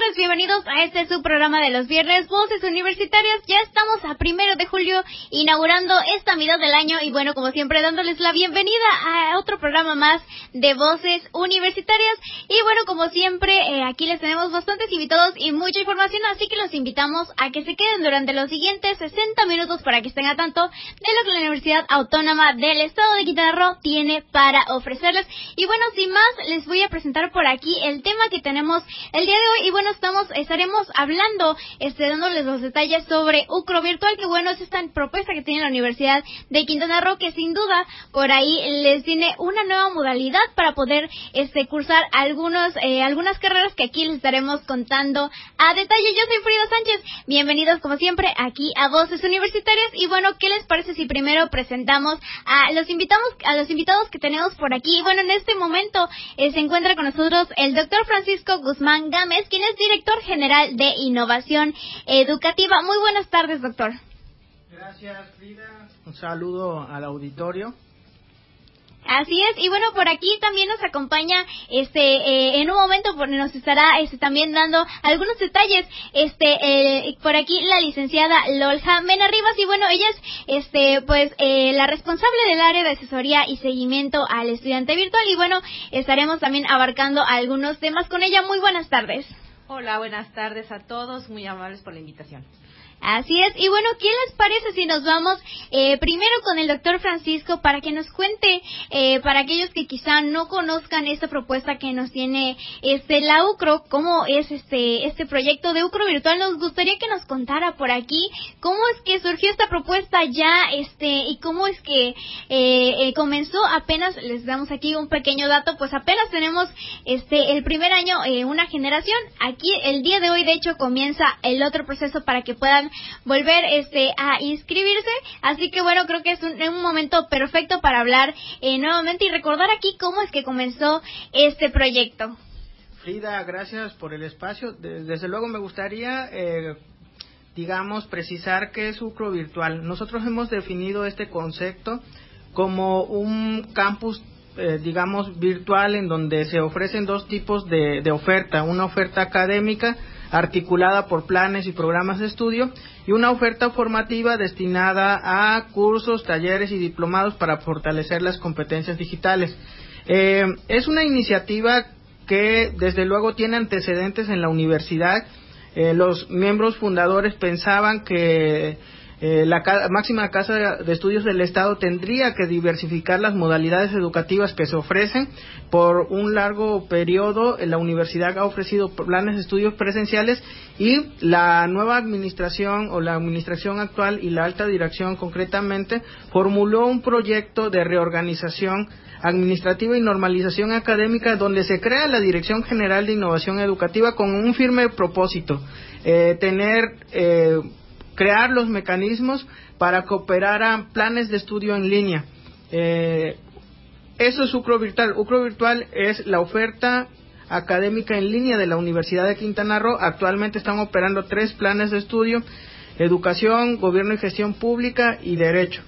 Tardes, bienvenidos a este su programa de los viernes, Voces Universitarias. Ya estamos a primero de julio inaugurando esta mitad del año y bueno, como siempre, dándoles la bienvenida a otro programa más de Voces Universitarias. Y bueno, como siempre, eh, aquí les tenemos bastantes invitados y mucha información, así que los invitamos a que se queden durante los siguientes 60 minutos para que estén a tanto de lo que la Universidad Autónoma del Estado de Quintana Roo tiene para ofrecerles. Y bueno, sin más, les voy a presentar por aquí el tema que tenemos el día de hoy y bueno estamos estaremos hablando este dándoles los detalles sobre Ucro virtual que bueno es esta propuesta que tiene la Universidad de Quintana Roo que sin duda por ahí les tiene una nueva modalidad para poder este cursar algunos eh, algunas carreras que aquí les estaremos contando a detalle. Yo soy Frida Sánchez. Bienvenidos como siempre aquí a Voces Universitarias. Y bueno qué les parece si primero presentamos a los invitados a los invitados que tenemos por aquí bueno en este momento eh, se encuentra con nosotros el doctor Francisco Guzmán Gámez quien director general de Innovación Educativa. Muy buenas tardes, doctor. Gracias, Frida. Un saludo al auditorio. Así es, y bueno, por aquí también nos acompaña, este, eh, en un momento nos estará, este, también dando algunos detalles, este, eh, por aquí la licenciada Lolja Mena Rivas, y bueno, ella es, este, pues, eh, la responsable del área de asesoría y seguimiento al estudiante virtual, y bueno, estaremos también abarcando algunos temas con ella. Muy buenas tardes. Hola, buenas tardes a todos, muy amables por la invitación. Así es. Y bueno, ¿qué les parece si nos vamos eh, primero con el doctor Francisco para que nos cuente, eh, para aquellos que quizá no conozcan esta propuesta que nos tiene este la UCRO, cómo es este este proyecto de UCRO virtual? Nos gustaría que nos contara por aquí cómo es que surgió esta propuesta ya, este y cómo es que eh, comenzó. Apenas les damos aquí un pequeño dato, pues apenas tenemos este el primer año una generación. Aquí el día de hoy, de hecho, comienza el otro proceso para que puedan volver este a inscribirse. Así que bueno, creo que es un, momento perfecto para hablar eh, nuevamente y recordar aquí cómo es que comenzó este proyecto. Frida, gracias por el espacio. Desde luego me gustaría, eh, digamos, precisar qué es UCRO virtual. Nosotros hemos definido este concepto como un campus eh, digamos, virtual en donde se ofrecen dos tipos de, oferta, una oferta académica articulada por planes y programas de estudio y una oferta formativa destinada a cursos, talleres y diplomados para fortalecer las competencias digitales. Eh, es una iniciativa que desde luego tiene antecedentes en la universidad. Eh, los miembros fundadores pensaban que eh, la máxima casa de estudios del Estado tendría que diversificar las modalidades educativas que se ofrecen. Por un largo periodo, la universidad ha ofrecido planes de estudios presenciales y la nueva administración o la administración actual y la alta dirección concretamente formuló un proyecto de reorganización administrativa y normalización académica donde se crea la Dirección General de Innovación Educativa con un firme propósito, eh, tener eh, crear los mecanismos para cooperar a planes de estudio en línea. Eh, eso es UCRO Virtual. UCRO Virtual es la oferta académica en línea de la Universidad de Quintana Roo. Actualmente están operando tres planes de estudio, educación, gobierno y gestión pública y derecho.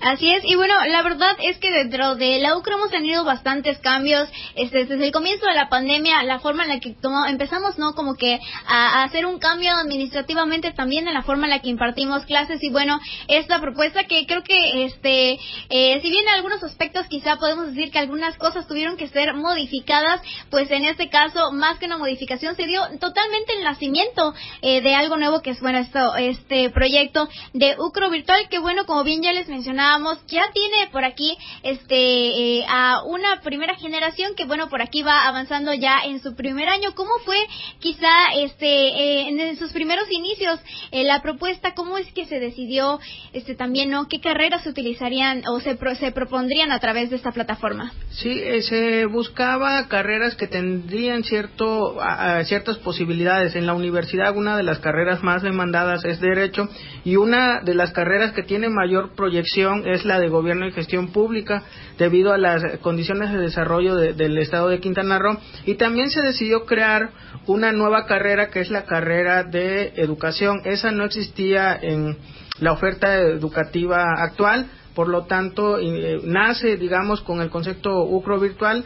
Así es, y bueno, la verdad es que dentro de la UCRO hemos tenido bastantes cambios este, desde el comienzo de la pandemia, la forma en la que empezamos, ¿no? Como que a, hacer un cambio administrativamente también en la forma en la que impartimos clases y bueno, esta propuesta que creo que, este, eh, si bien en algunos aspectos quizá podemos decir que algunas cosas tuvieron que ser modificadas, pues en este caso, más que una modificación, se dio totalmente el nacimiento eh, de algo nuevo que es, bueno, esto, este proyecto de UCRO Virtual, que bueno, como bien ya les mencionaba, ya tiene por aquí este eh, a una primera generación que bueno por aquí va avanzando ya en su primer año. Cómo fue quizá este eh, en sus primeros inicios eh, la propuesta cómo es que se decidió este también no qué carreras se utilizarían o se se propondrían a través de esta plataforma sí se buscaba carreras que tendrían cierto ciertas posibilidades. En la universidad una de las carreras más demandadas es derecho y una de las carreras que tiene mayor proyección es la de gobierno y gestión pública debido a las condiciones de desarrollo del estado de Quintana Roo. Y también se decidió crear una nueva carrera que es la carrera de educación. Esa no existía en la oferta educativa actual, por lo tanto eh, nace, digamos, con el concepto UCRO virtual.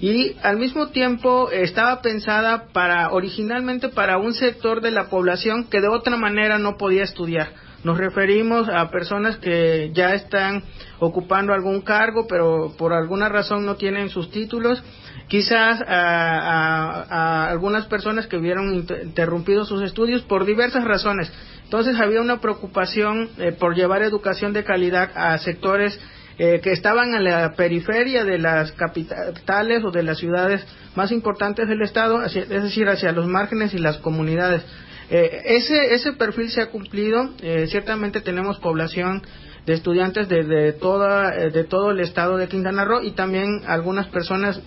Y al mismo tiempo estaba pensada para originalmente para un sector de la población que de otra manera no podía estudiar nos referimos a personas que ya están ocupando algún cargo, pero por alguna razón no tienen sus títulos. Quizás a, algunas personas que hubieran interrumpido sus estudios por diversas razones. Entonces había una preocupación eh, por llevar educación de calidad a sectores eh, que estaban en la periferia de las capitales o de las ciudades más importantes del Estado, es decir, hacia los márgenes y las comunidades. Eh, ese, ese perfil se ha cumplido. Eh, ciertamente tenemos población de estudiantes de, de, toda, eh, de todo el estado de Quintana Roo y también algunas personas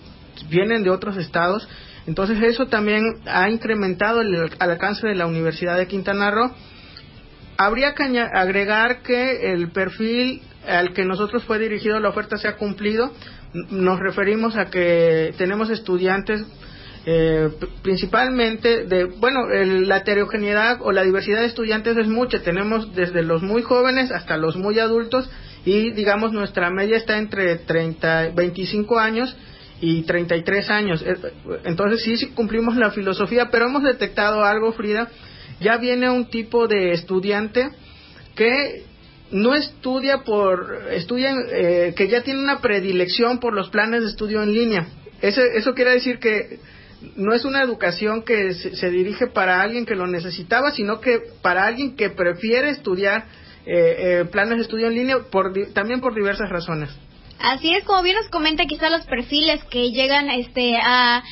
vienen de otros estados. Entonces eso también ha incrementado el, alcance de la Universidad de Quintana Roo. Habría que agregar que el perfil al que nosotros fue dirigido la oferta se ha cumplido. Nos referimos a que tenemos estudiantes eh, principalmente de, bueno, la heterogeneidad o la diversidad de estudiantes es mucha, tenemos desde los muy jóvenes hasta los muy adultos y digamos nuestra media está entre 30, 25 años y 33 años. Eh, entonces sí, sí cumplimos la filosofía, pero hemos detectado algo, Frida, ya viene un tipo de estudiante que no estudia por, estudia, eh, que ya tiene una predilección por los planes de estudio en línea. Eso, eso quiere decir que no es una educación que se, dirige para alguien que lo necesitaba, sino que para alguien que prefiere estudiar eh, eh, planes de estudio en línea por, también por diversas razones. Así es, como bien nos comenta, quizá los perfiles que llegan este, a,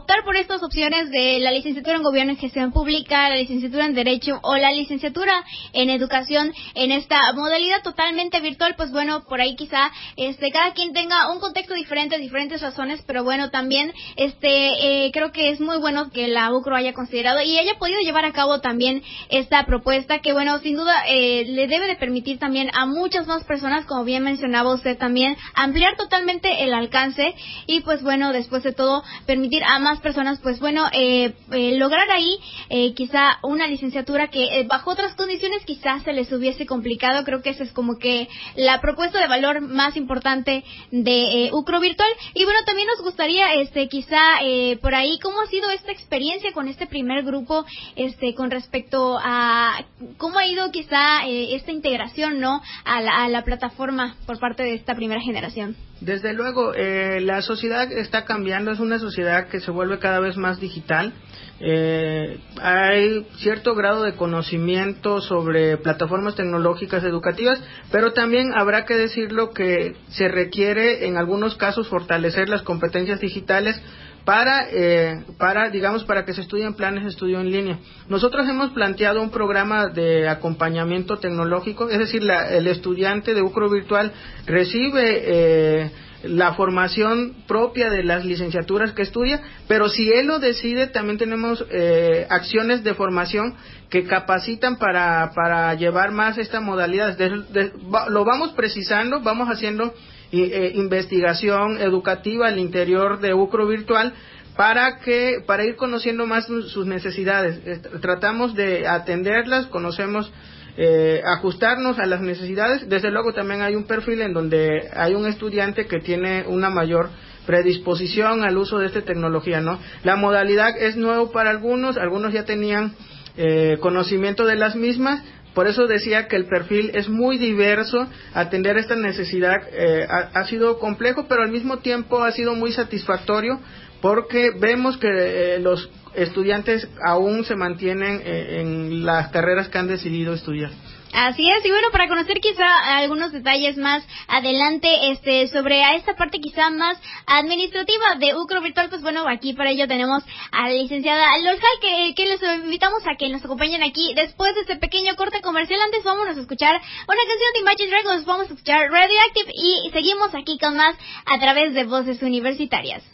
optar por estas opciones de la licenciatura en Gobierno y Gestión Pública, la licenciatura en Derecho o la licenciatura en Educación en esta modalidad totalmente virtual, pues bueno, por ahí quizá este, cada quien tenga un contexto diferente, diferentes razones, pero bueno, también este, eh, creo que es muy bueno que la UCRO haya considerado y haya podido llevar a cabo también esta propuesta que, bueno, sin duda eh, le debe de permitir también a muchas más personas, como bien mencionaba usted también, ampliar totalmente el alcance y pues bueno, después de todo, permitir a más personas pues bueno, eh, eh, lograr ahí eh, quizá una licenciatura que bajo otras condiciones quizás se les hubiese complicado. Creo que esa es como que la propuesta de valor más importante de UCRO Virtual. Y bueno, también nos gustaría este quizá por ahí cómo ha sido esta experiencia con este primer grupo este con respecto a cómo ha ido quizá esta integración no a la, a la plataforma por parte de esta primera generación desde luego, eh, la sociedad está cambiando, es una sociedad que se vuelve cada vez más digital. Eh, hay cierto grado de conocimiento sobre plataformas tecnológicas educativas, pero también habrá que decirlo que se requiere en algunos casos fortalecer las competencias digitales para, eh, para, digamos, para que se estudien planes de estudio en línea. Nosotros hemos planteado un programa de acompañamiento tecnológico, es decir, el estudiante de UCRO virtual recibe eh, la formación propia de las licenciaturas que estudia, pero si él lo decide, también tenemos eh, acciones de formación que capacitan para, para llevar más esta modalidad. lo vamos precisando, vamos haciendo eh, investigación educativa al interior de UCRO virtual para que para ir conociendo más sus necesidades. Tratamos de atenderlas, conocemos eh, ajustarnos a las necesidades. Desde luego también hay un perfil en donde hay un estudiante que tiene una mayor predisposición al uso de esta tecnología, ¿no? La modalidad es nuevo para algunos, algunos ya tenían eh, conocimiento de las mismas, por eso decía que el perfil es muy diverso, atender esta necesidad eh, ha, sido complejo, pero al mismo tiempo ha sido muy satisfactorio porque vemos que eh, los estudiantes aún se mantienen eh, en las carreras que han decidido estudiar. Así es, y bueno, para conocer quizá algunos detalles más adelante este sobre a esta parte quizá más administrativa de UCRO Virtual, pues bueno, aquí para ello tenemos a la licenciada Lorja, que, que les invitamos a que nos acompañen aquí después de este pequeño corte comercial. Antes vámonos a escuchar una canción de Imagine Dragons, vamos a escuchar Radioactive y seguimos aquí con más a través de Voces Universitarias.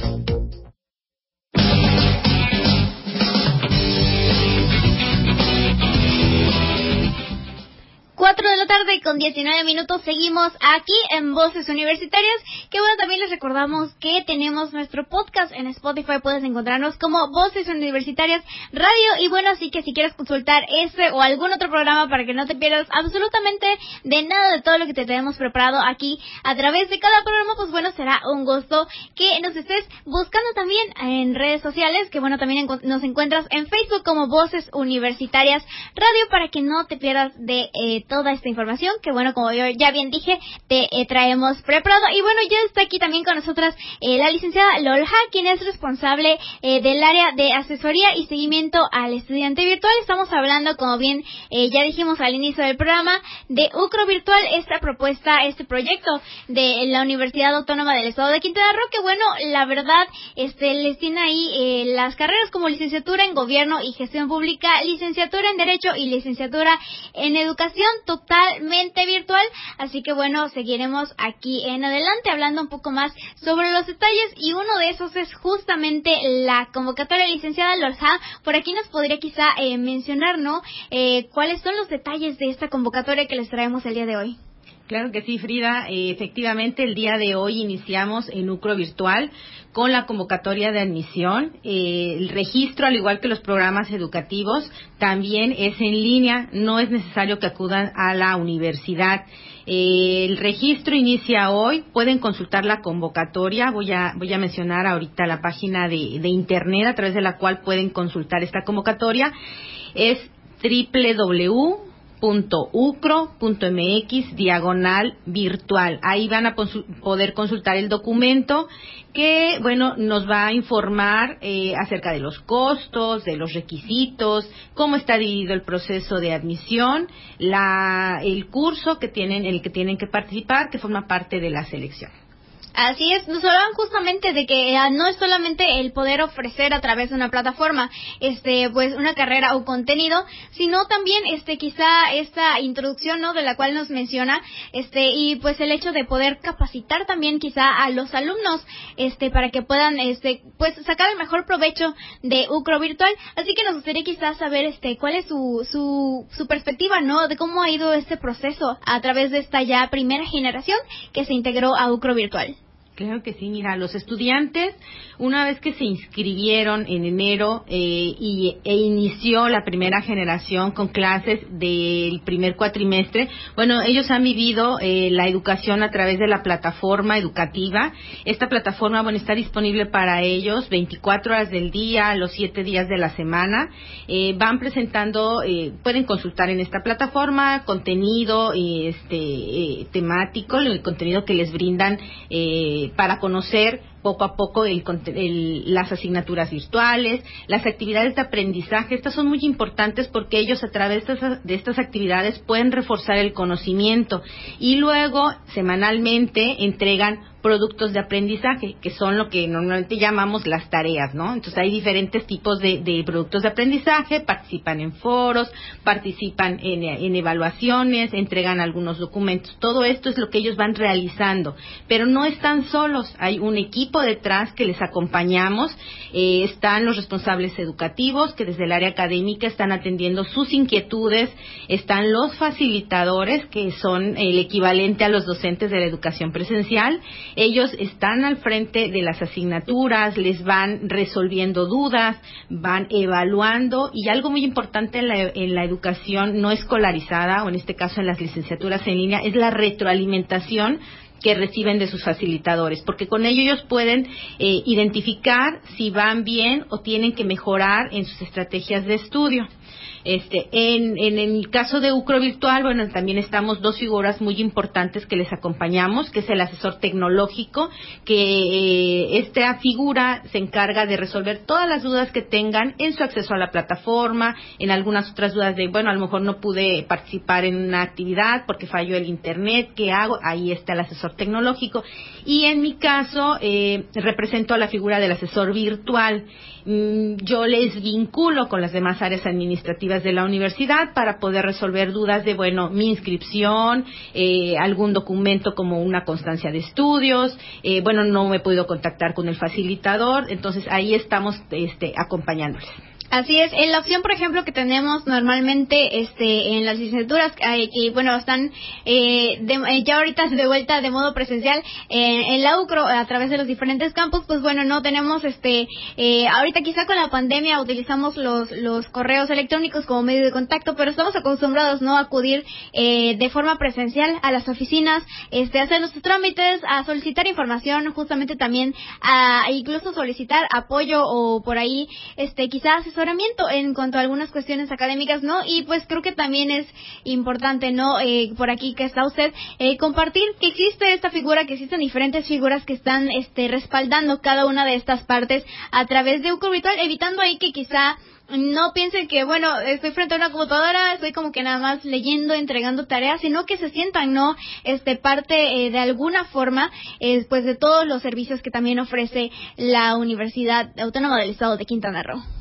Con 19 minutos seguimos aquí en Voces Universitarias. Que bueno, también les recordamos que tenemos nuestro podcast en Spotify. Puedes encontrarnos como Voces Universitarias Radio. Y bueno, así que si quieres consultar ese o algún otro programa para que no te pierdas absolutamente de nada de todo lo que te tenemos preparado aquí a través de cada programa, pues bueno, será un gusto que nos estés buscando también en redes sociales. Que bueno, también nos encuentras en Facebook como Voces Universitarias Radio para que no te pierdas de eh, toda esta información que bueno, como yo ya bien dije, te eh, traemos preparado. Y bueno, ya está aquí también con nosotras eh, la licenciada Lolja, quien es responsable eh, del área de asesoría y seguimiento al estudiante virtual. Estamos hablando, como bien ya dijimos al inicio del programa, de UCRO Virtual, esta propuesta, este proyecto de la Universidad Autónoma del Estado de Quintana Roo, que bueno, la verdad, este les tiene ahí las carreras como licenciatura en Gobierno y Gestión Pública, licenciatura en Derecho y licenciatura en Educación totalmente virtual. Así que bueno, seguiremos aquí en adelante hablando un poco más sobre los detalles y uno de esos es justamente la convocatoria licenciada Lorja. Por aquí nos podría quizá eh, mencionar, ¿no? Eh, ¿Cuáles son los detalles de esta convocatoria que les traemos el día de hoy? Claro que sí, Frida. Eh, efectivamente, el día de hoy iniciamos en Ucro Virtual con la convocatoria de admisión. Eh, el registro, al igual que los programas educativos, también es en línea. No es necesario que acudan a la universidad. Eh, el registro inicia hoy. Pueden consultar la convocatoria. Voy a, voy a mencionar ahorita la página de, de internet a través de la cual pueden consultar esta convocatoria. Es www .ucro.mx diagonal virtual. Ahí van a poder consultar el documento que, bueno, nos va a informar eh, acerca de los costos, de los requisitos, cómo está dividido el proceso de admisión, la, el curso que tienen, el que tienen que participar, que forma parte de la selección. Así es, nos hablan justamente de que ah, no es solamente el poder ofrecer a través de una plataforma, este, pues una carrera o contenido, sino también, este, quizá esta introducción, ¿no? De la cual nos menciona, este, y pues el hecho de poder capacitar también quizá a los alumnos, este, para que puedan, este, pues sacar el mejor provecho de UCRO virtual. Así que nos gustaría quizás saber, este, cuál es su, su, su perspectiva, ¿no? De cómo ha ido este proceso a través de esta ya primera generación que se integró a UCRO virtual. Claro que sí, mira, los estudiantes, una vez que se inscribieron en enero eh, y, e inició la primera generación con clases del primer cuatrimestre, bueno, ellos han vivido eh, la educación a través de la plataforma educativa. Esta plataforma, bueno, está disponible para ellos 24 horas del día, los 7 días de la semana. Eh, van presentando, pueden consultar en esta plataforma contenido este, temático, el contenido que les brindan para conocer poco a poco las asignaturas virtuales, las actividades de aprendizaje. Estas son muy importantes porque ellos a través de estas, actividades pueden reforzar el conocimiento y luego semanalmente entregan productos de aprendizaje, que son lo que normalmente llamamos las tareas, ¿no? Entonces hay diferentes tipos de, productos de aprendizaje, participan en foros, participan en, en, evaluaciones, entregan algunos documentos. Todo esto es lo que ellos van realizando, pero no están solos, hay un equipo detrás que les acompañamos. Eh, están los responsables educativos que desde el área académica están atendiendo sus inquietudes. Están los facilitadores que son el equivalente a los docentes de la educación presencial. Ellos están al frente de las asignaturas, les van resolviendo dudas, van evaluando y algo muy importante en la, en la educación no escolarizada o en este caso en las licenciaturas en línea es la retroalimentación que reciben de sus facilitadores, porque con ello ellos pueden eh, identificar si van bien o tienen que mejorar en sus estrategias de estudio. Este, en, el caso de Ucro Virtual, bueno, también estamos dos figuras muy importantes que les acompañamos, que es el asesor tecnológico, que eh, esta figura se encarga de resolver todas las dudas que tengan en su acceso a la plataforma, en algunas otras dudas de, bueno, a lo mejor no pude participar en una actividad porque falló el internet, ¿qué hago? Ahí está el asesor tecnológico. Y en mi caso, eh, represento a la figura del asesor virtual. Mm, yo les vinculo con las demás áreas administrativas de la universidad para poder resolver dudas de, bueno, mi inscripción, eh, algún documento como una constancia de estudios, eh, bueno, no me he podido contactar con el facilitador, entonces ahí estamos este, acompañándoles. Así es, en la opción, por ejemplo, que tenemos normalmente este, en las licenciaturas, que bueno, están eh, eh, ya ahorita de vuelta de modo presencial en la UCRO a través de los diferentes campus, pues bueno, no tenemos, este, eh, ahorita quizá con la pandemia utilizamos los, los correos electrónicos como medio de contacto, pero estamos acostumbrados, ¿no?, a acudir de forma presencial a las oficinas, este, a hacer nuestros trámites, a solicitar información, justamente también a incluso solicitar apoyo o por ahí, este, quizás en cuanto a algunas cuestiones académicas, ¿no? Y pues creo que también es importante, ¿no? Eh, por aquí que está usted, eh, compartir que existe esta figura, que existen diferentes figuras que están este, respaldando cada una de estas partes a través de un Virtual, evitando ahí que quizá no piensen que, bueno, estoy frente a una computadora, estoy como que nada más leyendo, entregando tareas, sino que se sientan, ¿no? Este, parte eh, de alguna forma, eh, pues de todos los servicios que también ofrece la Universidad Autónoma del Estado de Quintana Roo.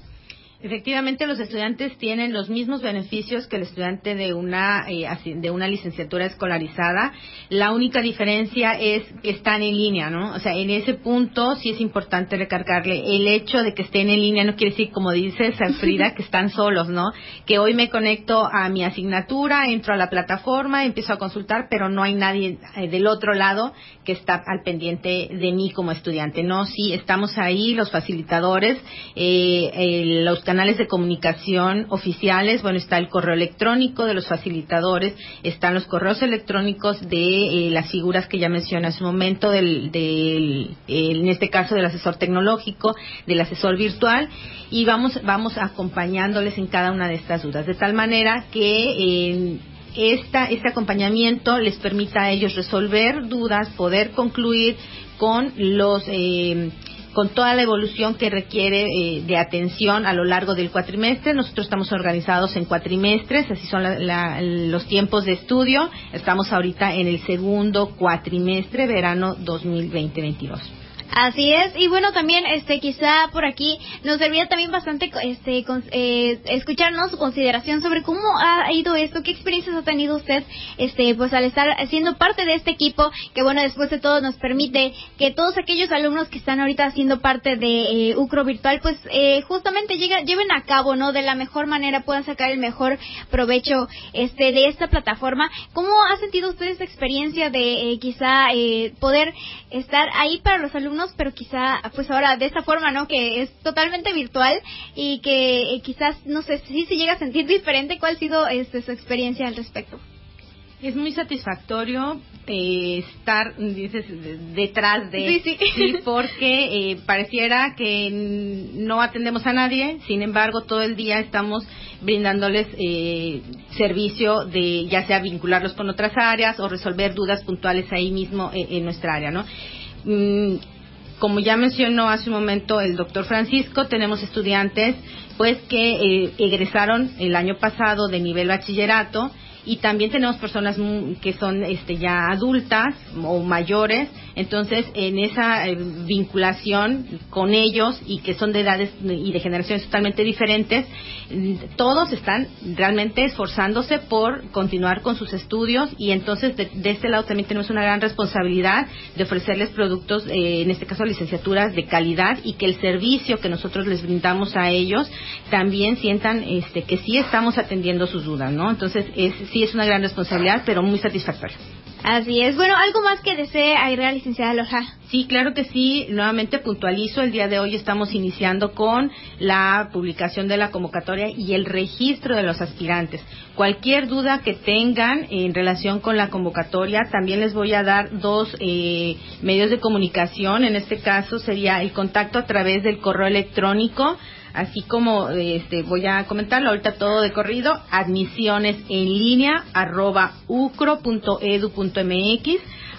Efectivamente, los estudiantes tienen los mismos beneficios que el estudiante de una eh, de una licenciatura escolarizada. La única diferencia es que están en línea, ¿no? O sea, en ese punto sí es importante recargarle el hecho de que estén en línea no quiere decir, como dice Frida, que están solos, ¿no? Que hoy me conecto a mi asignatura, entro a la plataforma, empiezo a consultar, pero no hay nadie eh, del otro lado que está al pendiente de mí como estudiante. No, sí estamos ahí los facilitadores, eh, los canales de comunicación oficiales, bueno, está el correo electrónico de los facilitadores, están los correos electrónicos de eh, las figuras que ya mencioné hace un momento, del, en este caso del asesor tecnológico, del asesor virtual, y vamos, vamos acompañándoles en cada una de estas dudas, de tal manera que esta, este acompañamiento les permita a ellos resolver dudas, poder concluir con los eh, con toda la evolución que requiere eh, de atención a lo largo del cuatrimestre. Nosotros estamos organizados en cuatrimestres, así son los tiempos de estudio. Estamos ahorita en el segundo cuatrimestre, verano 2020-22. Así es, y bueno, también este quizá por aquí nos serviría también bastante este eh, escucharnos su consideración sobre cómo ha ido esto, qué experiencias ha tenido usted este pues al estar siendo parte de este equipo que bueno, después de todo nos permite que todos aquellos alumnos que están ahorita siendo parte de eh, UCRO virtual pues eh, justamente lleven a cabo, ¿no? De la mejor manera puedan sacar el mejor provecho este de esta plataforma. ¿Cómo ha sentido usted esta experiencia de quizá poder estar ahí para los alumnos pero quizá, pues ahora de esta forma, ¿no? Que es totalmente virtual y que eh, quizás, no sé, si se llega a sentir diferente. ¿Cuál ha sido este, su experiencia al respecto? Es muy satisfactorio eh, estar, dices, detrás de, sí, sí. porque eh, pareciera que no atendemos a nadie, sin embargo, todo el día estamos brindándoles eh, servicio de ya sea vincularlos con otras áreas o resolver dudas puntuales ahí mismo en, en nuestra área, ¿no? Mm, como ya mencionó hace un momento el doctor Francisco, tenemos estudiantes pues que eh, egresaron el año pasado de nivel bachillerato y también tenemos personas que son este, ya adultas o mayores, entonces en esa eh, vinculación con ellos y que son de edades y de generaciones totalmente diferentes, todos están realmente esforzándose por continuar con sus estudios y entonces de, este lado también tenemos una gran responsabilidad de ofrecerles productos, eh, en este caso licenciaturas de calidad y que el servicio que nosotros les brindamos a ellos también sientan este, que sí estamos atendiendo sus dudas, ¿no? Entonces es sí es una gran responsabilidad, pero muy satisfactoria. Así es. Bueno, ¿algo más que desee agregar, licenciada Loja? Sí, claro que sí. Nuevamente puntualizo, el día de hoy estamos iniciando con la publicación de la convocatoria y el registro de los aspirantes. Cualquier duda que tengan en relación con la convocatoria, también les voy a dar dos eh, medios de comunicación. En este caso sería el contacto a través del correo electrónico así como este, voy a comentarlo ahorita todo de corrido, admisiones en línea arroba ucro.edu.mx.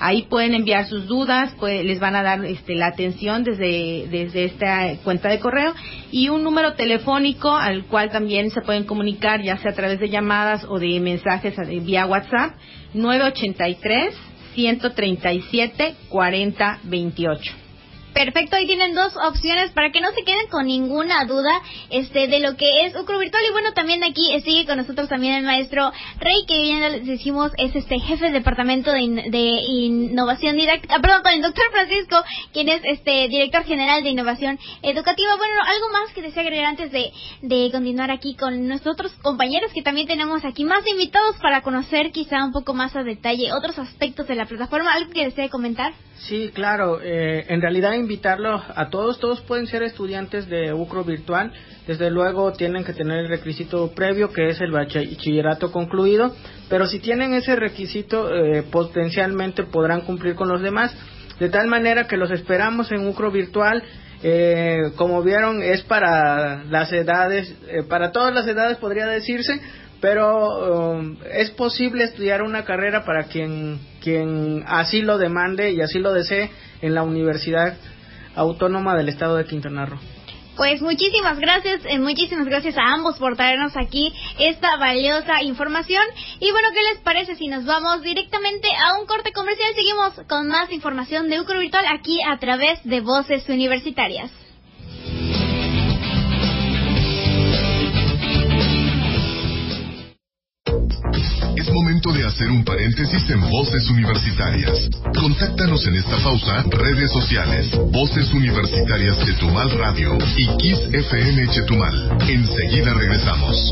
Ahí pueden enviar sus dudas, les van a dar este, la atención desde, desde esta cuenta de correo y un número telefónico al cual también se pueden comunicar, ya sea a través de llamadas o de mensajes vía WhatsApp, 983 137 4028. Perfecto, ahí tienen dos opciones para que no se queden con ninguna duda este de lo que es Ucro Virtual. Y bueno, también aquí sigue con nosotros también el maestro Rey, que ya les decimos es este jefe del departamento de, innovación didáctica, perdón, con el doctor Francisco, quien es este director general de innovación educativa. Bueno, algo más que desea agregar antes de, de continuar aquí con nuestros compañeros que también tenemos aquí más invitados para conocer quizá un poco más a detalle otros aspectos de la plataforma. ¿Algo que desee comentar? Sí, claro. Eh, en realidad invitarlos a todos. Todos pueden ser estudiantes de UCRO virtual. Desde luego tienen que tener el requisito previo que es el bachillerato concluido. Pero si tienen ese requisito, eh, potencialmente podrán cumplir con los demás. De tal manera que los esperamos en UCRO virtual. Eh, como vieron, es para las edades, para todas las edades podría decirse, pero um, es posible estudiar una carrera para quien, quien así lo demande y así lo desee en la Universidad Autónoma del Estado de Quintana Roo. Pues muchísimas gracias, eh, muchísimas gracias a ambos por traernos aquí esta valiosa información. Y bueno, ¿qué les parece si nos vamos directamente a un corte comercial? Seguimos con más información de Ucro Virtual aquí a través de Voces Universitarias. Momento de hacer un paréntesis en Voces Universitarias. Contáctanos en esta pausa, redes sociales, Voces Universitarias Chetumal Radio y Kiss FM Chetumal. Enseguida regresamos.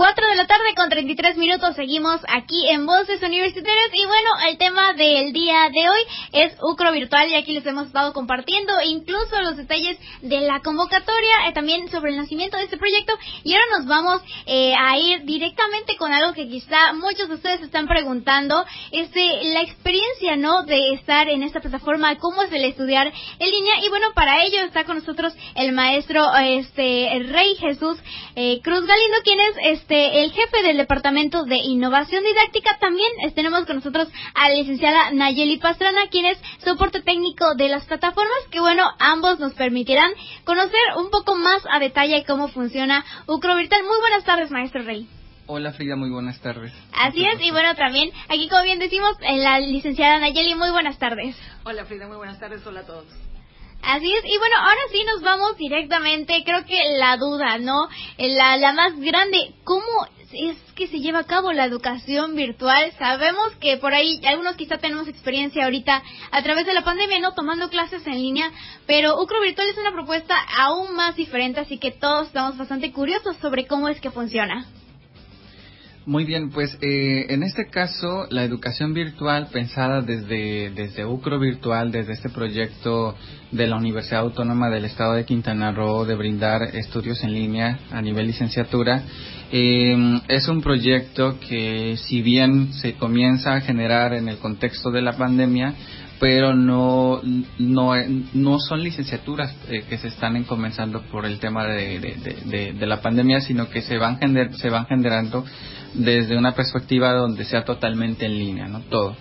4 de la tarde con 33 minutos. Seguimos aquí en Voces Universitarias. Y bueno, el tema del día de hoy es UCRO Virtual. Y aquí les hemos estado compartiendo incluso los detalles de la convocatoria, eh, también sobre el nacimiento de este proyecto. Y ahora nos vamos eh, a ir directamente con algo que quizá muchos de ustedes están preguntando, este, la experiencia, ¿no? De estar en esta plataforma, cómo es el estudiar en línea y bueno, para ello está con nosotros el maestro, este, Rey Jesús eh, Cruz Galindo, quien es este este, el jefe del Departamento de Innovación Didáctica. También tenemos con nosotros a la licenciada Nayeli Pastrana, quien es soporte técnico de las plataformas, que bueno, ambos nos permitirán conocer un poco más a detalle cómo funciona Ucro Virtual. Muy buenas tardes, maestro Rey. Hola Frida, muy buenas tardes. Así es, y bueno, también aquí como bien decimos, la licenciada Nayeli, muy buenas tardes. Hola Frida, muy buenas tardes, hola a todos. Así es, y bueno, ahora sí nos vamos directamente, creo que la duda, ¿no? La, la más grande, ¿cómo es que se lleva a cabo la educación virtual? Sabemos que por ahí algunos quizá tenemos experiencia ahorita a través de la pandemia, ¿no? Tomando clases en línea, pero UCRO Virtual es una propuesta aún más diferente, así que todos estamos bastante curiosos sobre cómo es que funciona. Muy bien, pues eh, en este caso la educación virtual pensada desde, desde UCRO Virtual, desde este proyecto de la Universidad Autónoma del Estado de Quintana Roo de brindar estudios en línea a nivel licenciatura, eh, es un proyecto que si bien se comienza a generar en el contexto de la pandemia, pero no, no, no son licenciaturas eh, que se están comenzando por el tema de, de, de, la pandemia, sino que se van, se van generando desde una perspectiva donde sea totalmente en línea, ¿no? Todo.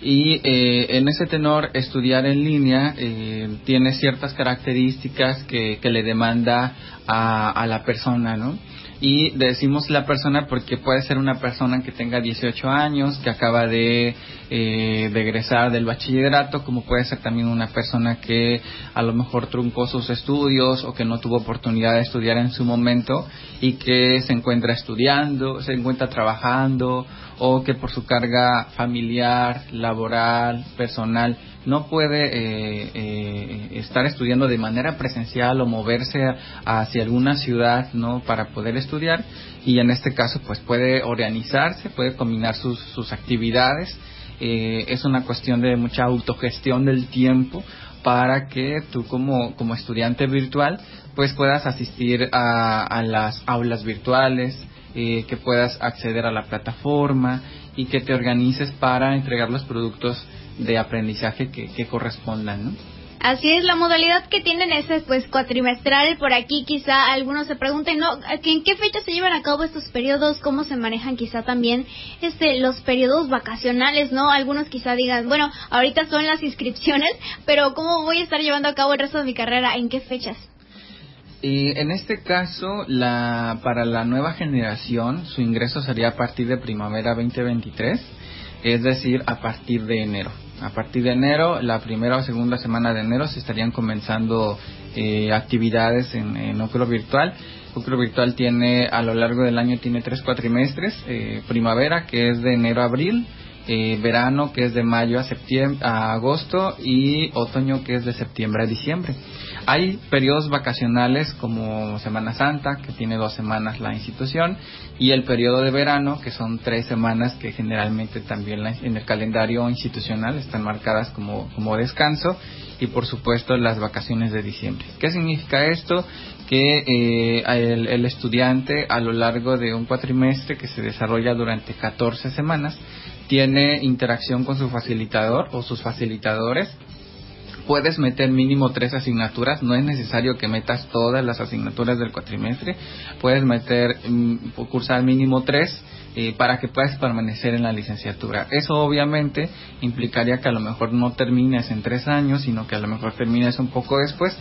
Y eh, en ese tenor, estudiar en línea eh, tiene ciertas características que, le demanda a, a la persona, ¿no? Y decimos la persona porque puede ser una persona que tenga 18 años, que acaba de, eh, egresar del bachillerato, como puede ser también una persona que a lo mejor truncó sus estudios o que no tuvo oportunidad de estudiar en su momento y que se encuentra estudiando, se encuentra trabajando o que por su carga familiar, laboral, personal, no puede eh, eh, estar estudiando de manera presencial o moverse hacia alguna ciudad no para poder estudiar. Y en este caso pues puede organizarse puede combinar sus, sus actividades. Eh, es una cuestión de mucha autogestión del tiempo para que tú como, como estudiante virtual pues puedas asistir a, a las aulas virtuales que puedas acceder a la plataforma y que te organices para entregar los productos de aprendizaje que, que correspondan, ¿no? Así es, la modalidad que tienen es pues cuatrimestral. Por aquí quizá algunos se pregunten, ¿no? ¿En qué fecha se llevan a cabo estos periodos? ¿Cómo se manejan quizá también este los periodos vacacionales, no? Algunos quizá digan, bueno, ahorita son las inscripciones, pero ¿cómo voy a estar llevando a cabo el resto de mi carrera? ¿En qué fechas? Y en este caso, la, para la nueva generación, su ingreso sería a partir de primavera 2023 es decir, a partir de enero. A partir de enero, la primera o segunda semana de enero se estarían comenzando eh, actividades en, en Ocro Virtual. Ocro Virtual tiene, a lo largo del año, tiene tres cuatrimestres. Eh, primavera, que es de enero a abril. Eh, verano, que es de mayo a, septiembre, a agosto. Y otoño, que es de septiembre a diciembre. Hay periodos vacacionales como Semana Santa, que tiene dos semanas la institución, y el periodo de verano, que son tres semanas que generalmente también en el calendario institucional están marcadas como, como descanso, y por supuesto las vacaciones de diciembre. ¿Qué significa esto? Que eh, el, el estudiante a lo largo de un cuatrimestre que se desarrolla durante 14 semanas, tiene interacción con su facilitador o sus facilitadores puedes meter mínimo tres asignaturas, no es necesario que metas todas las asignaturas del cuatrimestre, puedes meter, mm, cursar mínimo tres eh, para que puedas permanecer en la licenciatura. Eso obviamente implicaría que a lo mejor no termines en tres años, sino que a lo mejor termines un poco después,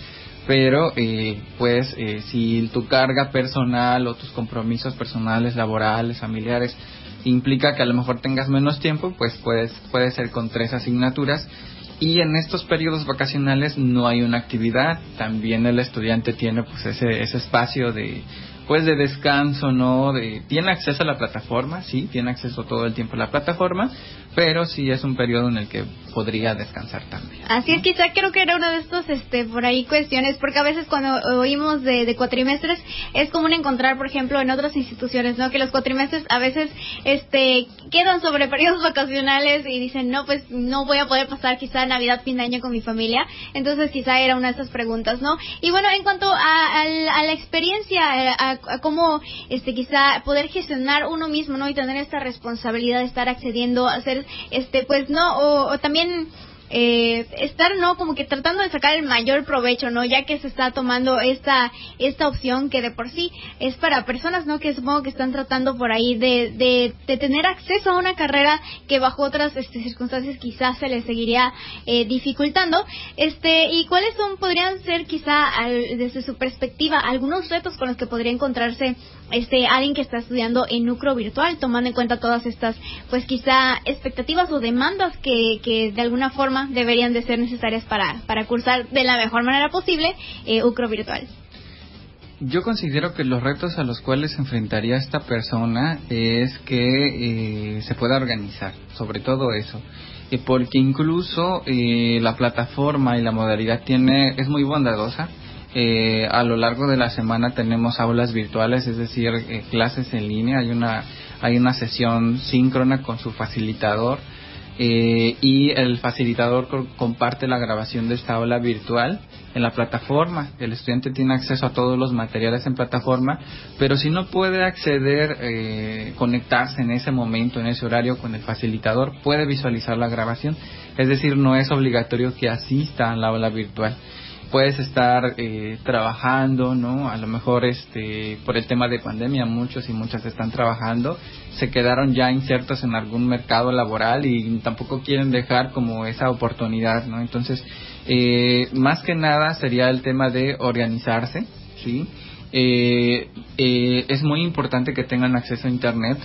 pero eh, pues eh, si tu carga personal o tus compromisos personales, laborales, familiares implica que a lo mejor tengas menos tiempo, pues puedes, puede ser con tres asignaturas. Y en estos periodos vacacionales no hay una actividad, también el estudiante tiene pues ese, ese espacio de, pues de descanso, ¿no? De, tiene acceso a la plataforma, sí, tiene acceso todo el tiempo a la plataforma, pero sí es un periodo en el que podría descansar también. Así es, quizá creo que era una de estos, este, por ahí cuestiones, porque a veces cuando oímos de, cuatrimestres es común encontrar, por ejemplo, en otras instituciones, ¿no? Que los cuatrimestres a veces, este, quedan sobre periodos vacacionales y dicen, no, pues no voy a poder pasar quizá Navidad, fin de año con mi familia. Entonces quizá era una de esas preguntas, ¿no? Y bueno, en cuanto a, a, a la experiencia, a, a, cómo, este, quizá poder gestionar uno mismo, ¿no? Y tener esta responsabilidad de estar accediendo a hacer, este, pues, ¿no? o, o también eh, estar no como que tratando de sacar el mayor provecho no ya que se está tomando esta esta opción que de por sí es para personas no que supongo que están tratando por ahí de, de, de tener acceso a una carrera que bajo otras este, circunstancias quizás se les seguiría eh, dificultando. Este y cuáles son podrían ser quizá al, desde su perspectiva algunos retos con los que podría encontrarse este alguien que está estudiando en núcleo virtual tomando en cuenta todas estas pues quizá expectativas o demandas que, que de alguna forma deberían de ser necesarias para, para cursar de la mejor manera posible eh, UCRO virtual. Yo considero que los retos a los cuales se enfrentaría esta persona es que eh, se pueda organizar, sobre todo eso, eh, porque incluso eh, la plataforma y la modalidad tiene es muy bondadosa. Eh, a lo largo de la semana tenemos aulas virtuales, es decir, eh, clases en línea. Hay una hay una sesión síncrona con su facilitador eh, y el facilitador co comparte la grabación de esta aula virtual en la plataforma. El estudiante tiene acceso a todos los materiales en plataforma, pero si no puede acceder, eh, conectarse en ese momento, en ese horario con el facilitador, puede visualizar la grabación. Es decir, no es obligatorio que asista a la aula virtual puedes estar eh, trabajando, ¿no? A lo mejor este por el tema de pandemia muchos y muchas están trabajando, se quedaron ya insertos en algún mercado laboral y tampoco quieren dejar como esa oportunidad, ¿no? Entonces, eh, más que nada sería el tema de organizarse, ¿sí? Eh, eh, es muy importante que tengan acceso a internet,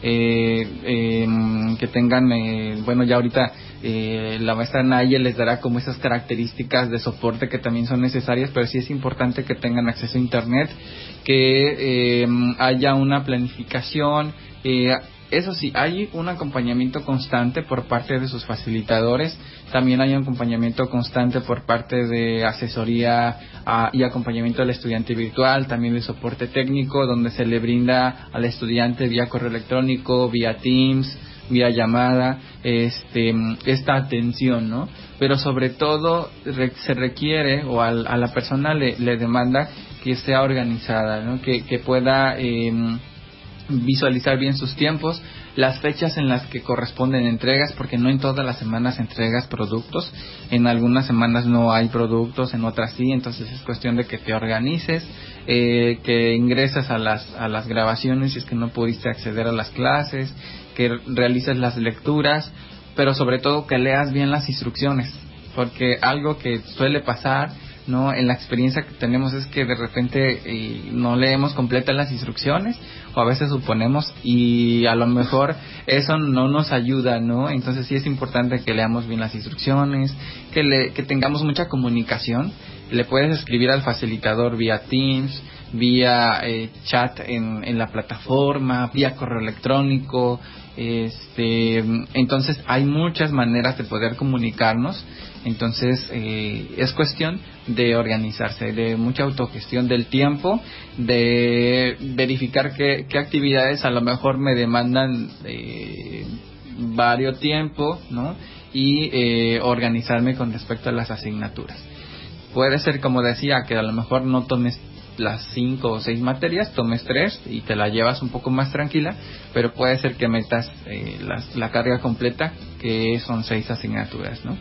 que tengan, eh, bueno, ya ahorita eh, la maestra Nayel les dará como esas características de soporte que también son necesarias, pero sí es importante que tengan acceso a Internet, que eh, haya una planificación, eh, eso sí, hay un acompañamiento constante por parte de sus facilitadores, también hay un acompañamiento constante por parte de asesoría uh, y acompañamiento al estudiante virtual, también de soporte técnico, donde se le brinda al estudiante vía correo electrónico, vía Teams, vía llamada, este, esta atención, ¿no? Pero sobre todo se requiere o al, a la persona le, demanda que sea organizada, ¿no? Que, que pueda eh, visualizar bien sus tiempos, las fechas en las que corresponden entregas, porque no en todas las semanas entregas productos, en algunas semanas no hay productos, en otras sí, entonces es cuestión de que te organices, eh, que ingresas a las, a las grabaciones si es que no pudiste acceder a las clases, que realices las lecturas, pero sobre todo que leas bien las instrucciones, porque algo que suele pasar no en la experiencia que tenemos es que de repente eh, no leemos completas las instrucciones o a veces suponemos y a lo mejor eso no nos ayuda no entonces sí es importante que leamos bien las instrucciones que le, que tengamos mucha comunicación. Le puedes escribir al facilitador vía Teams vía eh, chat en, en la plataforma vía correo electrónico este entonces hay muchas maneras de poder comunicarnos entonces eh, es cuestión de organizarse, de mucha autogestión del tiempo, de verificar qué, qué actividades a lo mejor me demandan eh, varios tiempo, ¿no? Y eh, organizarme con respecto a las asignaturas. Puede ser, como decía, que a lo mejor no tomes las cinco o seis materias, tomes tres y te la llevas un poco más tranquila, pero puede ser que metas eh, la, la carga completa, que son seis asignaturas, ¿no?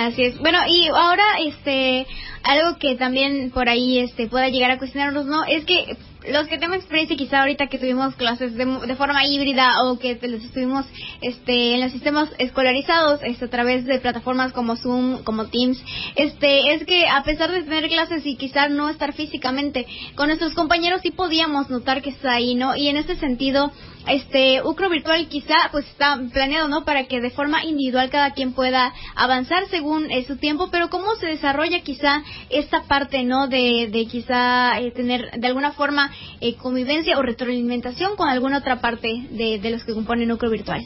Así es. Bueno, y ahora, este, algo que también por ahí, este, pueda llegar a cuestionarnos, ¿no? Es que los que tenemos experiencia quizá ahorita que tuvimos clases de, de forma híbrida o que los estuvimos este, en los sistemas escolarizados este, a través de plataformas como Zoom, como Teams, este, es que a pesar de tener clases y quizá no estar físicamente con nuestros compañeros sí podíamos notar que está ahí, ¿no? Y en este sentido, este UCRO virtual quizá pues está planeado no para que de forma individual cada quien pueda avanzar según eh, su tiempo pero cómo se desarrolla quizá esta parte no de, de quizá eh, tener de alguna forma eh, convivencia o retroalimentación con alguna otra parte de, de los que componen UCRO virtual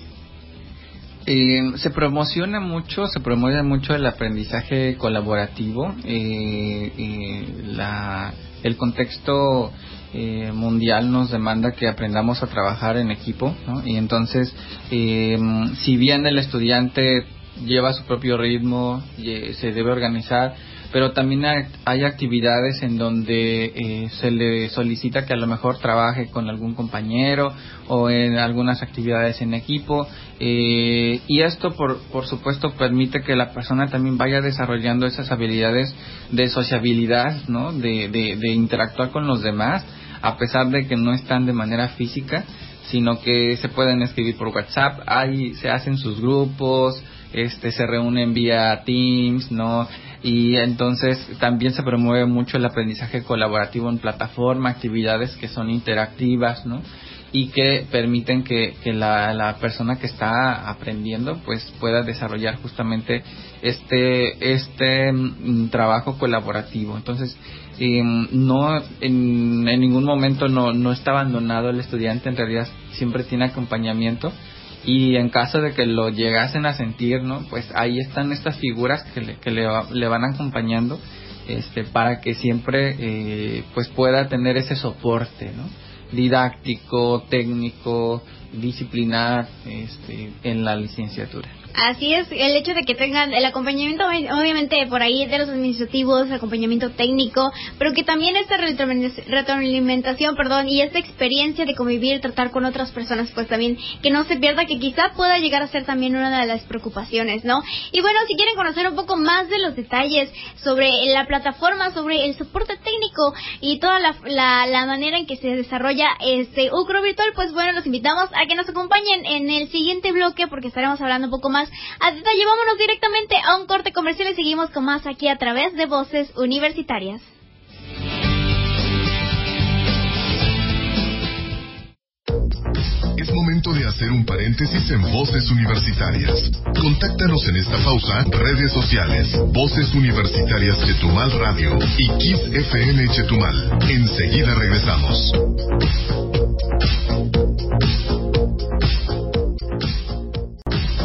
se promociona mucho, se promueve mucho el aprendizaje colaborativo, la, el contexto eh, mundial nos demanda que aprendamos a trabajar en equipo, Y entonces, eh, si bien el estudiante lleva su propio ritmo, se debe organizar, pero también hay, actividades en donde eh, se le solicita que a lo mejor trabaje con algún compañero o en algunas actividades en equipo y esto por, por supuesto permite que la persona también vaya desarrollando esas habilidades de sociabilidad, ¿no? de, de interactuar con los demás a pesar de que no están de manera física, sino que se pueden escribir por WhatsApp, ahí se hacen sus grupos, este se reúnen vía Teams, ¿no? Y entonces también se promueve mucho el aprendizaje colaborativo en plataforma, actividades que son interactivas, ¿no? Y que permiten que, que la, la, persona que está aprendiendo pues pueda desarrollar justamente este este mm, trabajo colaborativo entonces no en, en, ningún momento no, no está abandonado el estudiante, en realidad siempre tiene acompañamiento y en caso de que lo llegasen a sentir, ¿no? Pues ahí están estas figuras que le, que le, le van acompañando este, para que siempre eh, pues pueda tener ese soporte, ¿no? Didáctico, técnico, disciplinar este, en la licenciatura. Así es, el hecho de que tengan el acompañamiento, obviamente por ahí de los administrativos, acompañamiento técnico, pero que también esta retroalimentación, perdón, y esta experiencia de convivir, tratar con otras personas, pues también que no se pierda, que quizá pueda llegar a ser también una de las preocupaciones, ¿no? Y bueno, si quieren conocer un poco más de los detalles sobre la plataforma, sobre el soporte técnico y toda la, la, manera en que se desarrolla este UCRO virtual, pues bueno, los invitamos a que nos acompañen en el siguiente bloque porque estaremos hablando un poco más a detalle. Directamente a un corte comercial y seguimos con más aquí a través de Voces Universitarias. Es momento de hacer un paréntesis en Voces Universitarias. Contáctanos en esta pausa, redes sociales, Voces Universitarias Chetumal Radio y Kiss FM Chetumal. Enseguida regresamos.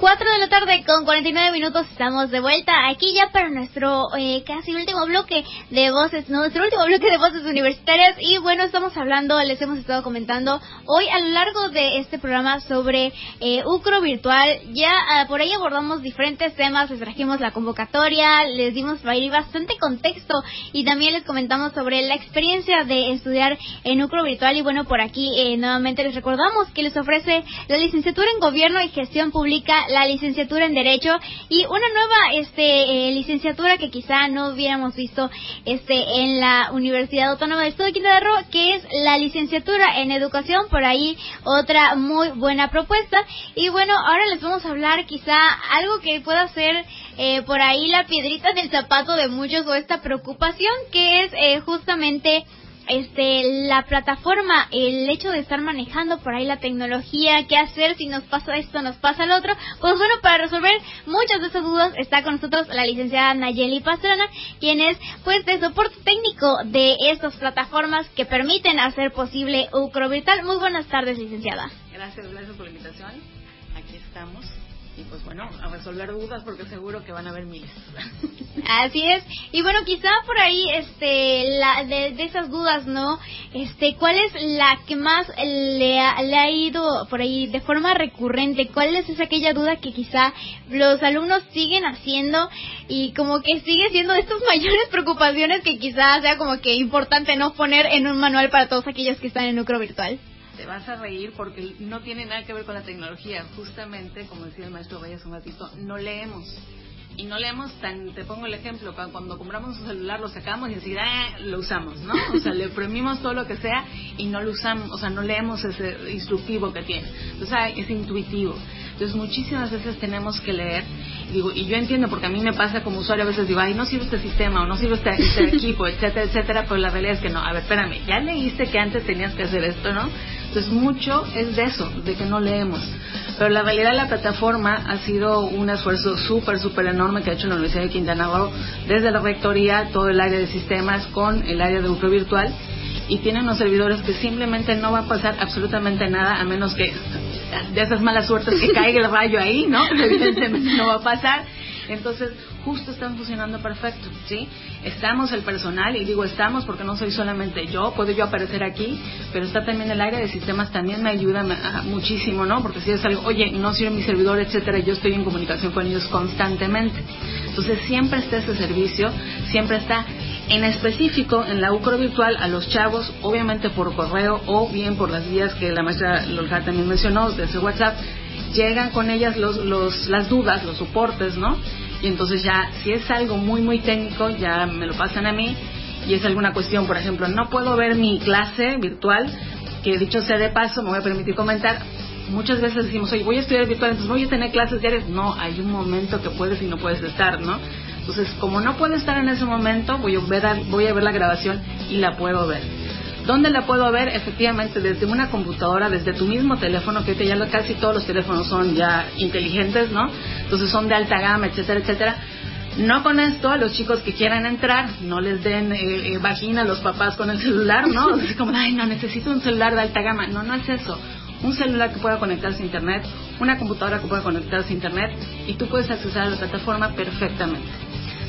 4 de la tarde con 49 minutos estamos de vuelta aquí ya para nuestro eh, casi último bloque de voces, nuestro último bloque de voces universitarias. Y bueno, estamos hablando, les hemos estado comentando hoy a lo largo de este programa sobre eh, UCRO virtual, ya ah, por ahí abordamos diferentes temas, les trajimos la convocatoria, les dimos ahí bastante contexto y también les comentamos sobre la experiencia de estudiar en UCRO virtual. Y bueno, por aquí eh, nuevamente les recordamos que les ofrece la licenciatura en Gobierno y Gestión Pública, la licenciatura en Derecho y una nueva este eh, licenciatura que quizá no hubiéramos visto este en la Universidad Autónoma del Estado de Quintana Roo, que es la licenciatura en Educación, por ahí otra muy buena propuesta. Y bueno, ahora les vamos a hablar quizá algo que pueda ser eh, por ahí la piedrita del zapato de muchos o esta preocupación que es eh, justamente este la plataforma, el hecho de estar manejando por ahí la tecnología, qué hacer si nos pasa esto, nos pasa lo otro, pues bueno, para resolver muchas de esas dudas está con nosotros la licenciada Nayeli Pastrana, quien es pues de soporte técnico de estas plataformas que permiten hacer posible Ucrovital. Muy buenas tardes, licenciada. Gracias, gracias por la invitación. Aquí estamos. Y pues bueno, a resolver dudas porque seguro que van a haber miles. Así es. Y bueno, quizá por ahí, este, la, de, esas dudas, ¿no? Este, ¿cuál es la que más le ha, le ha ido por ahí de forma recurrente? ¿Cuál es esa aquella duda que quizá los alumnos siguen haciendo y como que sigue siendo de estas mayores preocupaciones que quizá sea como que importante no poner en un manual para todos aquellos que están en lucro virtual? Te vas a reír porque no tiene nada que ver con la tecnología. Justamente, como decía el maestro Valles un ratito, no leemos. Y no leemos tan, te pongo el ejemplo, cuando compramos un celular lo sacamos y enseguida ah, lo usamos, ¿no? O sea, le oprimimos todo lo que sea y no lo usamos, o sea, no leemos ese instructivo que tiene. Entonces, es intuitivo. Entonces, muchísimas veces tenemos que leer. Y, digo, y yo entiendo, porque a mí me pasa como usuario, a veces digo, ay, no sirve este sistema o no sirve este, este equipo, etcétera, etcétera, pero la realidad es que no. A ver, espérame, ya leíste que antes tenías que hacer esto, ¿no? Entonces, mucho es de eso, de que no leemos. Pero la realidad, la plataforma ha sido un esfuerzo súper, súper enorme que ha hecho la Universidad de Quintana Roo, desde la rectoría, todo el área de sistemas, con el área de uso virtual y tienen unos servidores que simplemente no va a pasar absolutamente nada a menos que de esas malas suertes que caiga el rayo ahí, ¿no? Evidentemente no va a pasar. Entonces, justo están funcionando perfecto, ¿sí? Estamos el personal, y digo estamos porque no soy solamente yo, puedo yo aparecer aquí, pero está también el área de sistemas, también me ayuda muchísimo, ¿no? Porque si es algo, oye, no sirve mi servidor, etcétera, yo estoy en comunicación con ellos constantemente. Entonces, siempre está ese servicio, siempre está en específico en la UCRO virtual a los chavos, obviamente por correo o bien por las vías que la maestra Lolja también mencionó, desde WhatsApp, llegan con ellas los, los, las dudas, los soportes, ¿no? Y entonces ya, si es algo muy, muy técnico, ya me lo pasan a mí y es alguna cuestión, por ejemplo, no puedo ver mi clase virtual, que dicho sea de paso, me voy a permitir comentar, muchas veces decimos, oye, voy a estudiar virtual, entonces voy a tener clases diarias. No, hay un momento que puedes y no puedes estar, ¿no? Entonces, como no puedo estar en ese momento, voy a ver, voy a ver la grabación y la puedo ver. ¿Dónde la puedo ver? Efectivamente, desde una computadora, desde tu mismo teléfono, que ya casi todos los teléfonos son ya inteligentes, ¿no? Entonces son de alta gama, etcétera, etcétera. No con esto, a los chicos que quieran entrar, no les den eh, eh, vagina a los papás con el celular, ¿no? Es como, ay, no, necesito un celular de alta gama. No, no es eso. Un celular que pueda conectarse a Internet, una computadora que pueda conectarse a Internet y tú puedes acceder a la plataforma perfectamente.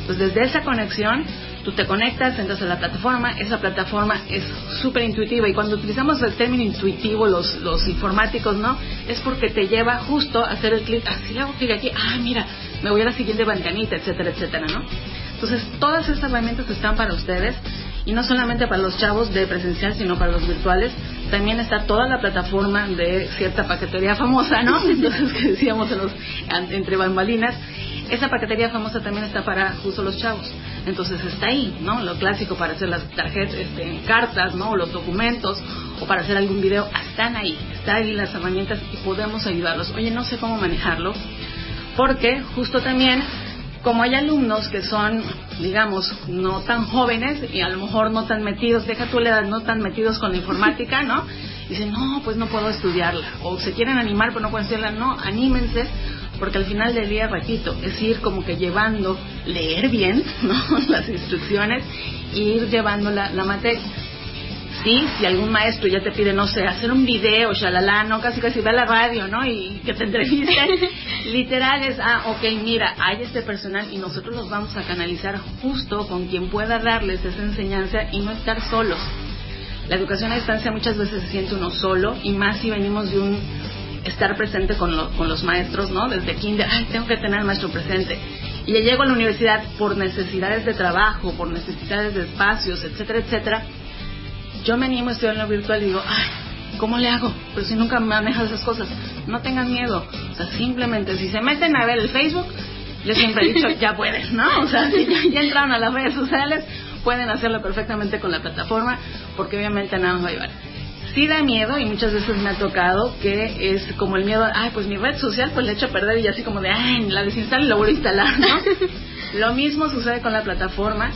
Entonces, desde esa conexión, te conectas, entras a la plataforma, esa plataforma es súper intuitiva y cuando utilizamos el término intuitivo los, los informáticos, ¿no? Es porque te lleva justo a hacer el clic, así hago clic aquí, ah, mira, me voy a la siguiente ventanita, etcétera, etcétera, ¿no? Entonces, todas estas herramientas están para ustedes y no solamente para los chavos de presencial, sino para los virtuales. También está toda la plataforma de cierta paquetería famosa, ¿no? Entonces, que decíamos en los, entre bambalinas, esa paquetería famosa también está para justo los chavos. Entonces está ahí, ¿no? Lo clásico para hacer las tarjetas, este, cartas, ¿no? O los documentos, o para hacer algún video, están ahí. Están ahí las herramientas y podemos ayudarlos. Oye, no sé cómo manejarlo, porque justo también, como hay alumnos que son, digamos, no tan jóvenes y a lo mejor no tan metidos, deja tu edad, no tan metidos con la informática, ¿no? Dicen, no, pues no puedo estudiarla. O se quieren animar, pero no pueden estudiarla. No, anímense porque al final del día, repito, es ir como que llevando, leer bien ¿no? las instrucciones e ir llevando la, la materia. Sí, si algún maestro ya te pide, no sé, hacer un video, shalala, no, casi casi ve a la radio, ¿no? Y que te entrevisten, literal es, ah, ok, mira, hay este personal y nosotros los vamos a canalizar justo con quien pueda darles esa enseñanza y no estar solos. La educación a distancia muchas veces se siente uno solo y más si venimos de un estar presente con, con los maestros, ¿no? Desde kinder, ay, tengo que tener al maestro presente. Y ya llego a la universidad por necesidades de trabajo, por necesidades de espacios, etcétera, etcétera. Yo me animo a estudiar en lo virtual y digo, ay, ¿cómo le hago? Pero si nunca manejas esas cosas, no tengan miedo. O sea, simplemente si se meten a ver el Facebook, yo siempre he dicho, ya pueden, ¿no? O sea, si ya, entraron a las redes sociales, pueden hacerlo perfectamente con la plataforma, porque obviamente nada nos va a llevar sí da miedo y muchas veces me ha tocado que es como el miedo, ay, pues mi red social pues le echo a perder y así como de, ay, la desinstalo y la vuelvo a instalar, ¿no? Lo mismo sucede con la plataforma,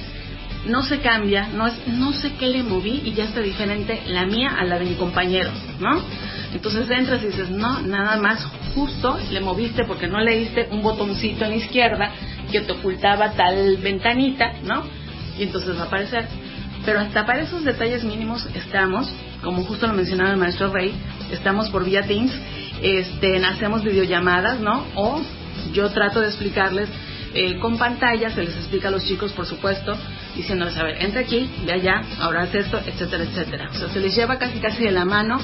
no se cambia, no, es, no sé qué le moví y ya está diferente la mía a la de mi compañero, ¿no? Entonces entras y dices, no, nada más, justo le moviste porque no leíste un botoncito en la izquierda que te ocultaba tal ventanita, ¿no? Y entonces va a aparecer. Pero hasta para esos detalles mínimos estamos como justo lo mencionaba el maestro Rey, estamos por vía Teams, este, hacemos videollamadas, ¿no? O yo trato de explicarles eh, con pantallas, se les explica a los chicos, por supuesto, diciéndoles, a ver, entra aquí, ve allá, ahora haz esto, etcétera, etcétera. O sea, se les lleva casi casi de la mano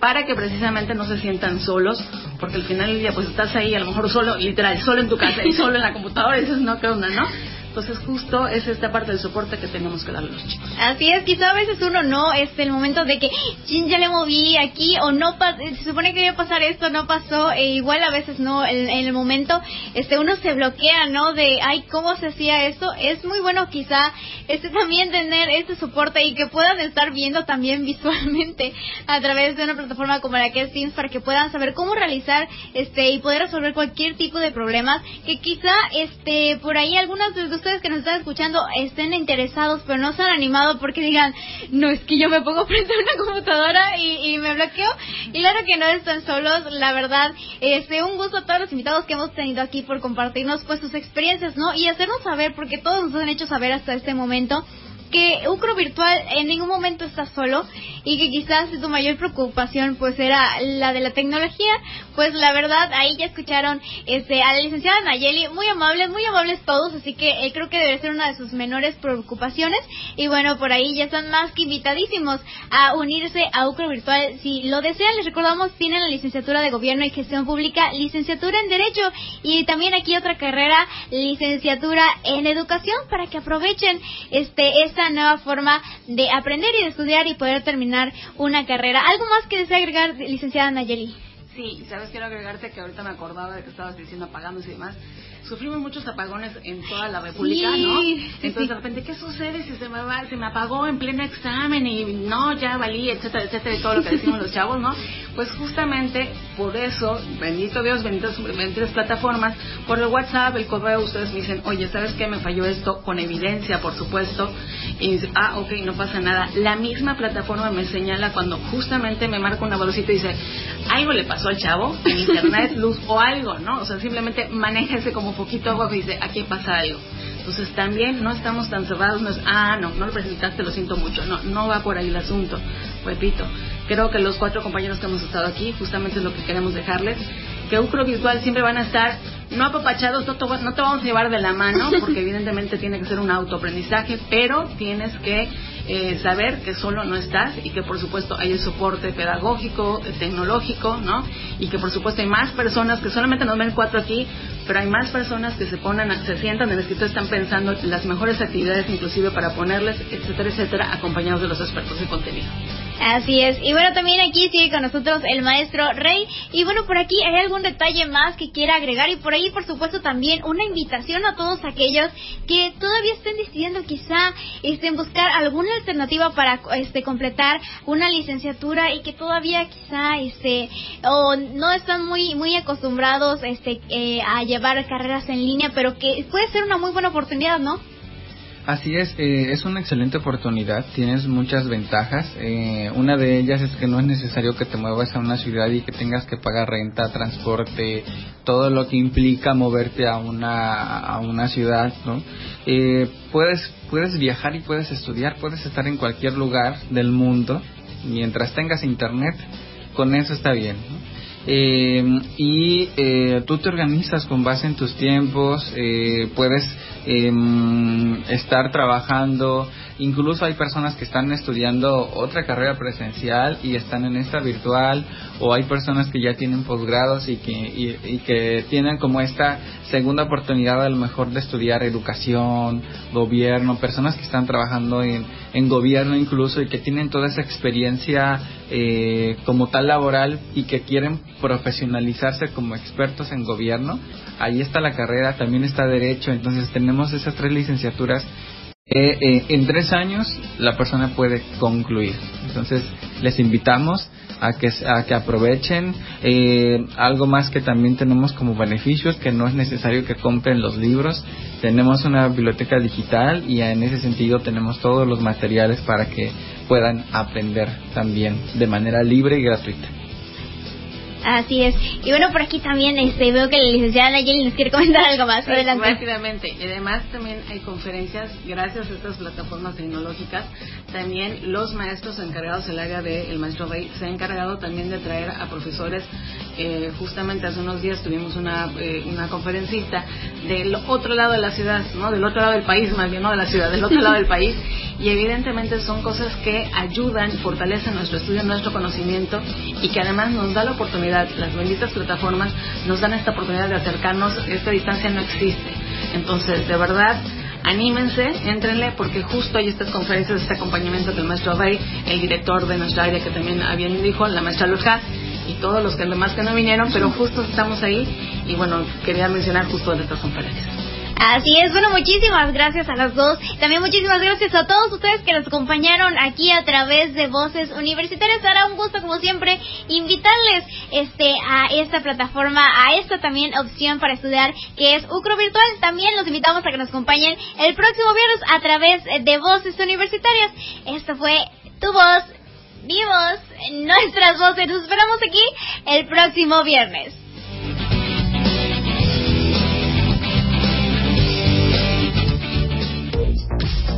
para que precisamente no se sientan solos, porque al final del día pues estás ahí a lo mejor solo, literal, solo en tu casa y solo en la computadora y dices, no, ¿qué onda, no? Entonces justo es esta parte del soporte que tenemos que darle a los chicos. Así es, quizá a veces uno no, es el momento de que ya le moví aquí o no se supone que iba a pasar esto, no pasó, e igual a veces no, en, el momento este uno se bloquea, ¿no? De, ay, ¿cómo se hacía esto? Es muy bueno quizá este también tener este soporte y que puedan estar viendo también visualmente a través de una plataforma como la que es Teams para que puedan saber cómo realizar este y poder resolver cualquier tipo de problemas que quizá este por ahí algunas de ustedes que nos están escuchando estén interesados, pero no se han animado porque digan, no, es que yo me pongo frente a una computadora y, me bloqueo. Y claro que no están solos, la verdad. Este, un gusto a todos los invitados que hemos tenido aquí por compartirnos pues sus experiencias, ¿no? Y hacernos saber, porque todos nos han hecho saber hasta este momento que Ucro Virtual en ningún momento está solo y que quizás su mayor preocupación pues era la de la tecnología, pues la verdad ahí ya escucharon este a la licenciada Nayeli, muy amables, muy amables todos, así que eh, creo que debe ser una de sus menores preocupaciones y bueno, por ahí ya están más que invitadísimos a unirse a Ucro Virtual. Si lo desean, les recordamos, tienen la licenciatura de Gobierno y Gestión Pública, licenciatura en Derecho y también aquí otra carrera, licenciatura en Educación para que aprovechen este esta nueva forma de aprender y de estudiar y poder terminar una carrera. ¿Algo más que desea agregar, licenciada Nayeli? Sí, sabes, quiero agregarte que ahorita me acordaba de que estabas diciendo apagándose y demás sufrimos muchos apagones en toda la República, ¿no? Entonces de repente, ¿qué sucede si se me va, se me apagó en pleno examen y no, ya valí, etcétera, etcétera, y todo lo que decimos los chavos, ¿no? Pues justamente por eso, bendito Dios, benditas, benditas plataformas, por el WhatsApp, el correo, ustedes me dicen, oye, ¿sabes qué? Me falló esto, con evidencia, por supuesto, y dice, ah, ok, no pasa nada. La misma plataforma me señala cuando justamente me marca una bolsita y dice, algo le pasó al chavo, en internet, luz o algo, ¿no? O sea, simplemente manéjese como poquito abajo y dice, aquí pasa algo. Entonces también no estamos tan cerrados, no es, ah, no, no lo presentaste, lo siento mucho. No, no va por ahí el asunto. Repito, creo que los cuatro compañeros que hemos estado aquí, justamente es lo que queremos dejarles, que Ucro Virtual siempre van a estar no apapachados, no te, no te vamos a llevar de la mano, porque evidentemente tiene que ser un autoaprendizaje, pero tienes que eh, saber que solo no estás y que por supuesto hay el soporte pedagógico, tecnológico, ¿no? Y que por supuesto hay más personas que solamente nos ven cuatro aquí, pero hay más personas que se ponen, se sientan en el escritorio, están pensando las mejores actividades inclusive para ponerles, etcétera, etcétera, acompañados de los expertos de contenido. Así es. Y bueno, también aquí sigue con nosotros el maestro Rey. Y bueno, por aquí hay algún detalle más que quiera agregar. Y por ahí, por supuesto, también una invitación a todos aquellos que todavía estén decidiendo quizá este, buscar alguna alternativa para este, completar una licenciatura y que todavía quizá este, o no están muy, muy acostumbrados este, eh, a llevar carreras en línea, pero que puede ser una muy buena oportunidad, ¿no? Así es, eh, es una excelente oportunidad, tienes muchas ventajas. Eh, una de ellas es que no es necesario que te muevas a una ciudad y que tengas que pagar renta, transporte, todo lo que implica moverte a una, a una ciudad, ¿no? Eh, puedes, puedes viajar y puedes estudiar, puedes estar en cualquier lugar del mundo mientras tengas internet, con eso está bien. Eh, y eh, tú te organizas con base en tus tiempos, eh, puedes em, estar trabajando, incluso hay personas que están estudiando otra carrera presencial y están en esta virtual, o hay personas que ya tienen posgrados y que, y que tienen como esta segunda oportunidad a lo mejor de estudiar educación, gobierno, personas que están trabajando en, en gobierno incluso y que tienen toda esa experiencia eh, como tal laboral y que quieren profesionalizarse como expertos en gobierno, ahí está la carrera, también está derecho, entonces tenemos esas tres licenciaturas eh, en tres años la persona puede concluir. Entonces les invitamos a que, a que aprovechen eh, algo más que también tenemos como beneficios, que no es necesario que compren los libros. Tenemos una biblioteca digital y en ese sentido tenemos todos los materiales para que puedan aprender también de manera libre y gratuita. Así es. Y bueno, por aquí también este, veo que la licenciada Nayeli nos quiere comentar algo más. Adelante. Rápidamente. Y además también hay conferencias, gracias a estas plataformas tecnológicas, también los maestros encargados del área del maestro Rey se han encargado también de traer a profesores. Eh, justamente hace unos días tuvimos una, eh, una conferencista del otro lado de la ciudad, ¿no? Del otro lado del país, más bien, no de la ciudad, del otro lado del país. Y evidentemente son cosas que ayudan, fortalecen nuestro estudio, nuestro conocimiento y que además nos da la oportunidad, las benditas plataformas nos dan esta oportunidad de acercarnos, esta distancia no existe. Entonces, de verdad, anímense, entrenle, porque justo hay estas conferencias, este acompañamiento que el maestro Rey, el director de nuestra área que también bien dijo, la maestra Lujá, y todos los que demás que no vinieron, pero justo estamos ahí y bueno, quería mencionar justo de estas conferencias. Así es, bueno, muchísimas gracias a las dos. También muchísimas gracias a todos ustedes que nos acompañaron aquí a través de Voces Universitarias. Será un gusto, como siempre, invitarles este a esta plataforma, a esta también opción para estudiar que es UCRO Virtual. También los invitamos a que nos acompañen el próximo viernes a través de Voces Universitarias. Esto fue tu voz, mi voz, nuestras voces. Nos esperamos aquí el próximo viernes.